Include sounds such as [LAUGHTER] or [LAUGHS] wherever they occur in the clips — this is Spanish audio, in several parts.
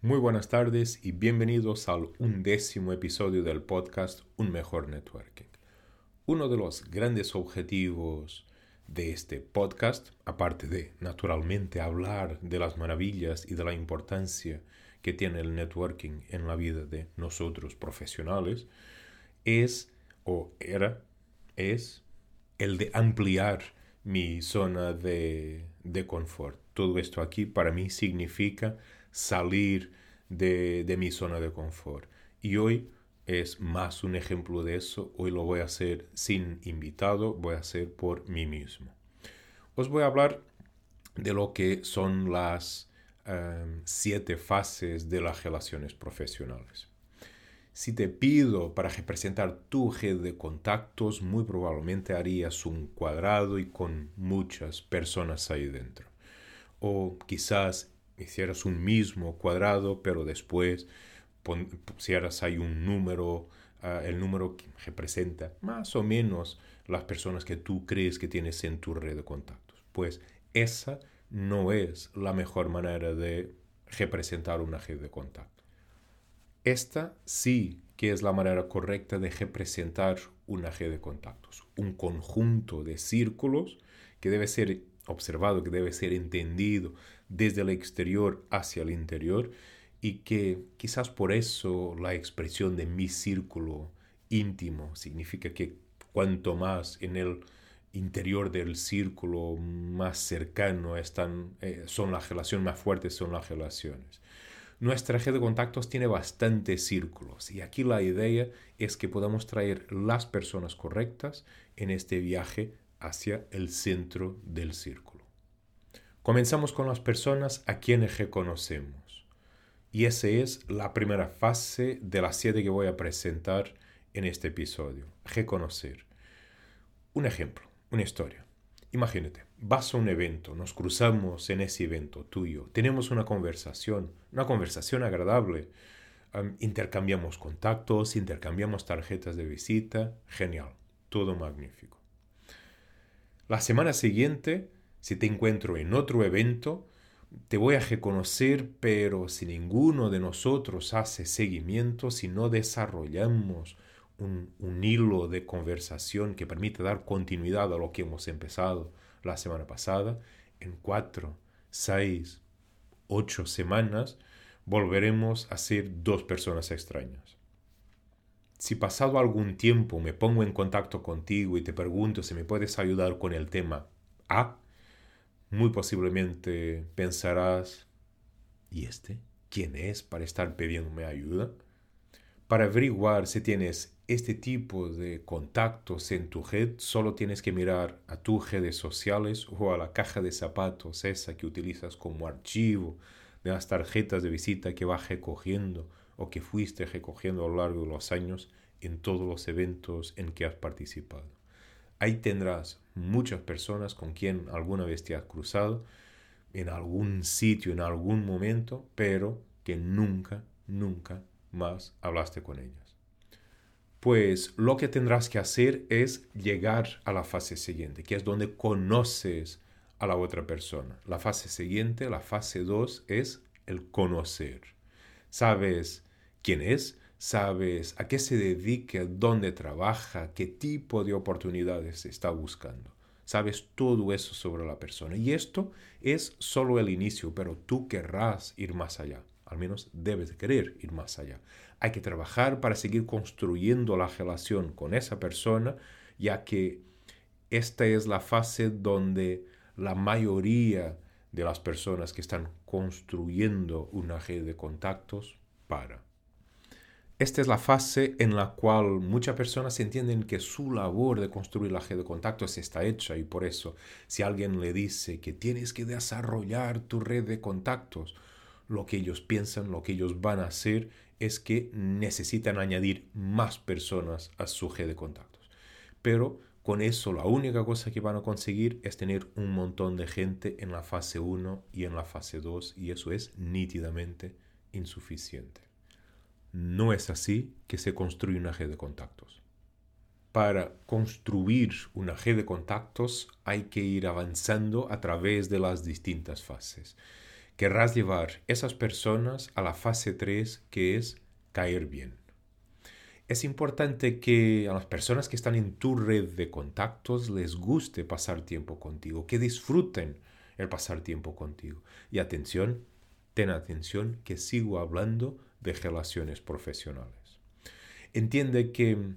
Muy buenas tardes y bienvenidos al undécimo episodio del podcast Un Mejor Networking. Uno de los grandes objetivos de este podcast, aparte de naturalmente hablar de las maravillas y de la importancia que tiene el networking en la vida de nosotros profesionales, es o era, es el de ampliar mi zona de, de confort. Todo esto aquí para mí significa salir de, de mi zona de confort. Y hoy es más un ejemplo de eso. Hoy lo voy a hacer sin invitado, voy a hacer por mí mismo. Os voy a hablar de lo que son las em, siete fases de las relaciones profesionales. Si te pido para representar tu red de contactos, muy probablemente harías un cuadrado y con muchas personas ahí dentro. O quizás hicieras un mismo cuadrado, pero después pusieras ahí un número, ah, el número que representa más o menos las personas que tú crees que tienes en tu red de contactos. Pues esa no es la mejor manera de representar una red de contactos. Esta sí que es la manera correcta de representar una red de contactos, un conjunto de círculos que debe ser observado, que debe ser entendido desde el exterior hacia el interior y que quizás por eso la expresión de mi círculo íntimo significa que cuanto más en el interior del círculo más cercano están, eh, son las relaciones más fuertes son las relaciones. Nuestra red de contactos tiene bastantes círculos y aquí la idea es que podamos traer las personas correctas en este viaje hacia el centro del círculo. Comenzamos con las personas a quienes reconocemos. Y esa es la primera fase de las siete que voy a presentar en este episodio. Reconocer. Un ejemplo, una historia. Imagínate, vas a un evento, nos cruzamos en ese evento tuyo, tenemos una conversación, una conversación agradable, intercambiamos contactos, intercambiamos tarjetas de visita, genial, todo magnífico. La semana siguiente, si te encuentro en otro evento, te voy a reconocer, pero si ninguno de nosotros hace seguimiento, si no desarrollamos un, hilo de conversación que permite dar continuidad a lo que hemos empezado la semana pasada, en cuatro, seis, ocho semanas volveremos a ser dos personas extrañas. Si pasado algún tiempo me pongo en contacto contigo y te pregunto si me puedes ayudar con el tema A, muy posiblemente pensarás, ¿y este? ¿Quién es para estar pidiéndome ayuda? Para averiguar si tienes este tipo de contactos en tu red, solo tienes que mirar a tus redes sociales o a la caja de zapatos, esa que utilizas como archivo de las tarjetas de visita que vas recogiendo o que fuiste recogiendo a lo largo de los años en todos los eventos en que has participado. Ahí tendrás muchas personas con quien alguna vez te has cruzado en algún sitio, en algún momento, pero que nunca, nunca más hablaste con ellas. Pues lo que tendrás que hacer es llegar a la fase siguiente, que es donde conoces a la otra persona. La fase siguiente, la fase 2, es el conocer. Sabes quién es, sabes a qué se dedica, dónde trabaja, qué tipo de oportunidades está buscando. Sabes todo eso sobre la persona. Y esto es solo el inicio, pero tú querrás ir más allá. Al menos debes querer ir más allá. Hay que trabajar para seguir construyendo la relación con esa persona, ya que esta es la fase donde la mayoría de las personas que están construyendo una red de contactos para. Esta es la fase en la cual muchas personas entienden que su labor de construir la red de contactos está hecha y por eso si alguien le dice que tienes que desarrollar tu red de contactos, lo que ellos piensan, lo que ellos van a hacer es que necesitan añadir más personas a su red de contactos. Pero con eso la única cosa que van a conseguir es tener un montón de gente en la fase 1 y en la fase 2 y eso es nítidamente insuficiente. No es así que se construye una red de contactos. Para construir una red de contactos hay que ir avanzando a través de las distintas fases querrás llevar esas personas a la fase 3 que es caer bien. Es importante que a las personas que están en tu red de contactos les guste pasar tiempo contigo, que disfruten el pasar tiempo contigo. Y atención, ten atención que sigo hablando de relaciones profesionales. Entiende que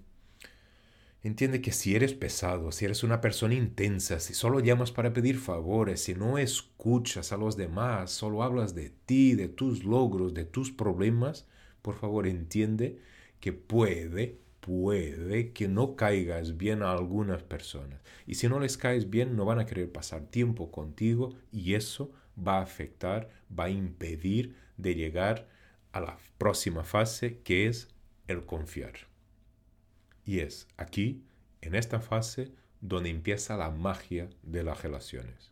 Entiende que si eres pesado, si eres una persona intensa, si solo llamas para pedir favores, si no escuchas a los demás, solo hablas de ti, de tus logros, de tus problemas, por favor entiende que puede, puede que no caigas bien a algunas personas. Y si no les caes bien, no van a querer pasar tiempo contigo y eso va a afectar, va a impedir de llegar a la próxima fase que es el confiar. Y es aquí, en esta fase, donde empieza la magia de las relaciones.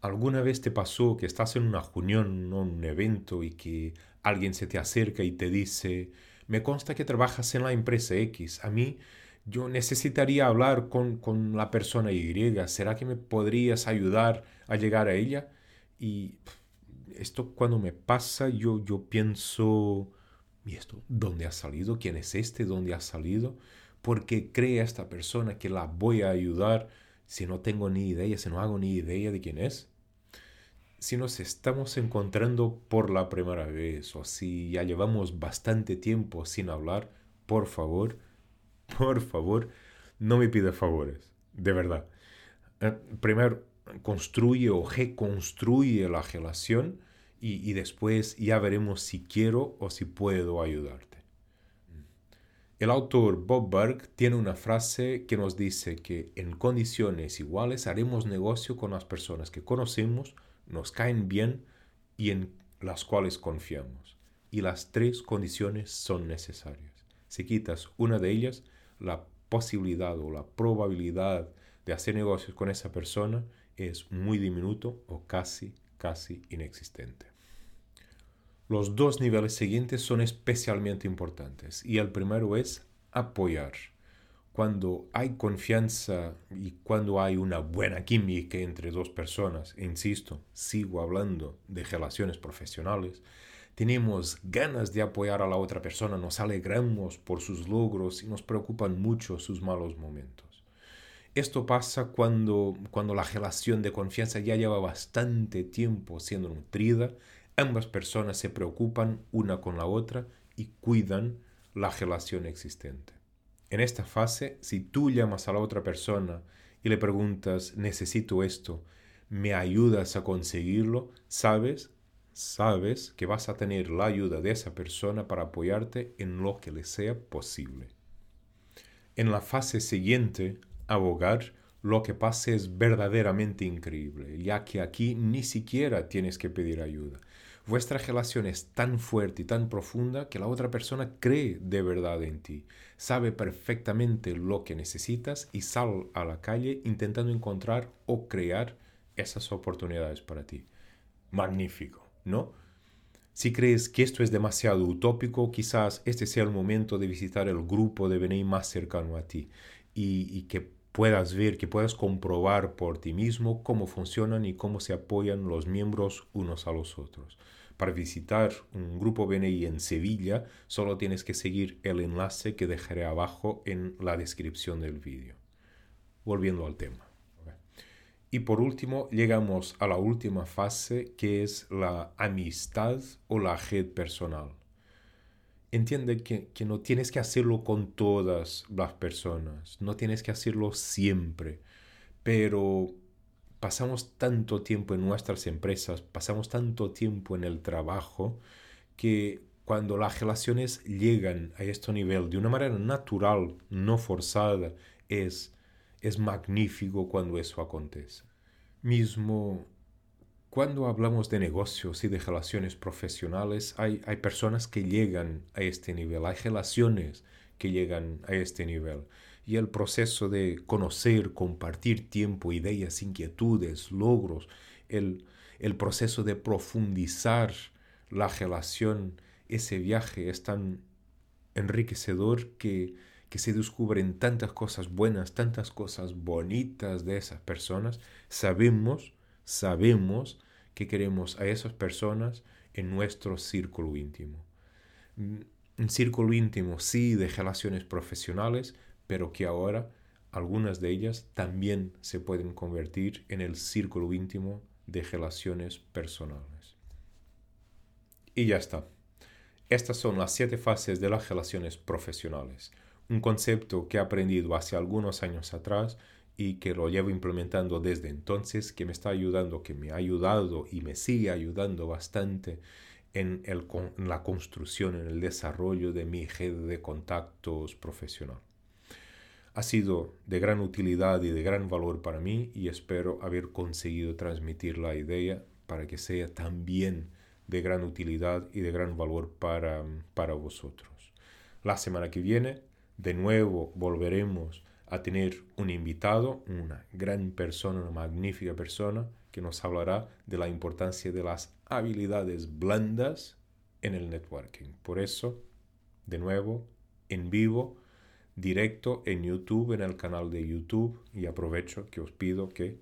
¿Alguna vez te pasó que estás en una reunión o un evento y que alguien se te acerca y te dice, me consta que trabajas en la empresa X, a mí yo necesitaría hablar con, con la persona Y, ¿será que me podrías ayudar a llegar a ella? Y esto cuando me pasa yo, yo pienso, ¿y esto dónde ha salido? ¿Quién es este? ¿Dónde ha salido? Porque cree esta persona que la voy a ayudar si no tengo ni idea, si no hago ni idea de quién es si nos estamos encontrando por la primera vez o si ya llevamos bastante tiempo sin hablar, por favor, [LAUGHS] por favor, no me pida favores, de verdad. Eh, primero, construye o reconstruye la relación y, después ya veremos si quiero o si puedo ayudarte. El autor Bob Burke tiene una frase que nos dice que en condiciones iguales haremos negocio con las personas que conocemos, nos caen bien y en las cuales confiamos. Y las tres condiciones son necesarias. Si quitas una de ellas, la posibilidad o la probabilidad de hacer negocios con esa persona es muy diminuto o casi, casi inexistente. Los dos niveles siguientes son especialmente importantes y el primero es apoyar cuando hay confianza y cuando hay una buena química entre dos personas, insisto, sigo hablando de relaciones profesionales, tenemos ganas de apoyar a la otra persona, nos alegramos por sus logros y nos preocupan mucho sus malos momentos. Esto pasa cuando, cuando la relación de confianza ya lleva bastante tiempo siendo nutrida, ambas personas se preocupan una con la otra y cuidan la relación existente. En esta fase, si tú llamas a la otra persona y le preguntas, necesito esto, ¿me ayudas a conseguirlo? Sabes, sabes que vas a tener la ayuda de esa persona para apoyarte en lo que le sea posible. En la fase siguiente, abogar, lo que pase es verdaderamente increíble, ya que aquí ni siquiera tienes que pedir ayuda. Vuestra relación es tan fuerte y tan profunda que la otra persona cree de verdad en ti, sabe perfectamente lo que necesitas y sale a la calle intentando encontrar o crear esas oportunidades para ti. Magnífico, ¿no? Si crees que esto es demasiado utópico, quizás este sea el momento de visitar el grupo de BNI más cercano a ti y, y que puedas ver, que puedas comprobar por ti mismo cómo funcionan y cómo se apoyan los miembros unos a los otros. Para visitar un grupo BNI en Sevilla, solo tienes que seguir el enlace que dejaré abajo en la descripción del vídeo. Volviendo al tema. Y por último, llegamos a la última fase que es la amistad o la red personal. Entiende que, que, no tienes que hacerlo con todas las personas, no tienes que hacerlo siempre, pero pasamos tanto tiempo en nuestras empresas, pasamos tanto tiempo en el trabajo, que cuando las relaciones llegan a este nivel de una manera natural, no forzada, es, es magnífico cuando eso acontece. Mismo cuando hablamos de negocios y de relaciones profesionales, hay, hay personas que llegan a este nivel, hay relaciones que llegan a este nivel. Y el proceso de conocer, compartir tiempo, ideas, inquietudes, logros, el, el proceso de profundizar la relación, ese viaje es tan enriquecedor que, que se descubren tantas cosas buenas, tantas cosas bonitas de esas personas, sabemos, sabemos que queremos a esas personas en nuestro círculo íntimo. Mm, un círculo íntimo sí de relaciones profesionales, pero que ahora algunas de ellas también se pueden convertir en el círculo íntimo de relaciones personales. Y ya está. Estas son las siete fases de las relaciones profesionales, un concepto que he aprendido hace algunos años atrás y que lo llevo implementando desde entonces, que me está ayudando, que me ha ayudado y me sigue ayudando bastante en, el, en la construcción, en el desarrollo de mi red de contactos profesional. Ha sido de gran utilidad y de gran valor para mí y espero haber conseguido transmitir la idea para que sea también de gran utilidad y de gran valor para, para vosotros. La semana que viene, de nuevo, volveremos a tener un invitado, una gran persona, una magnífica persona, que nos hablará de la importancia de las habilidades blandas en el networking. Por eso, de nuevo, en vivo, directo en YouTube, en el canal de YouTube, y aprovecho que os pido que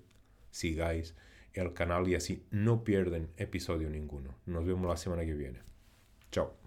sigáis el canal y así no pierden episodio ninguno. Nos vemos la semana que viene. Chao.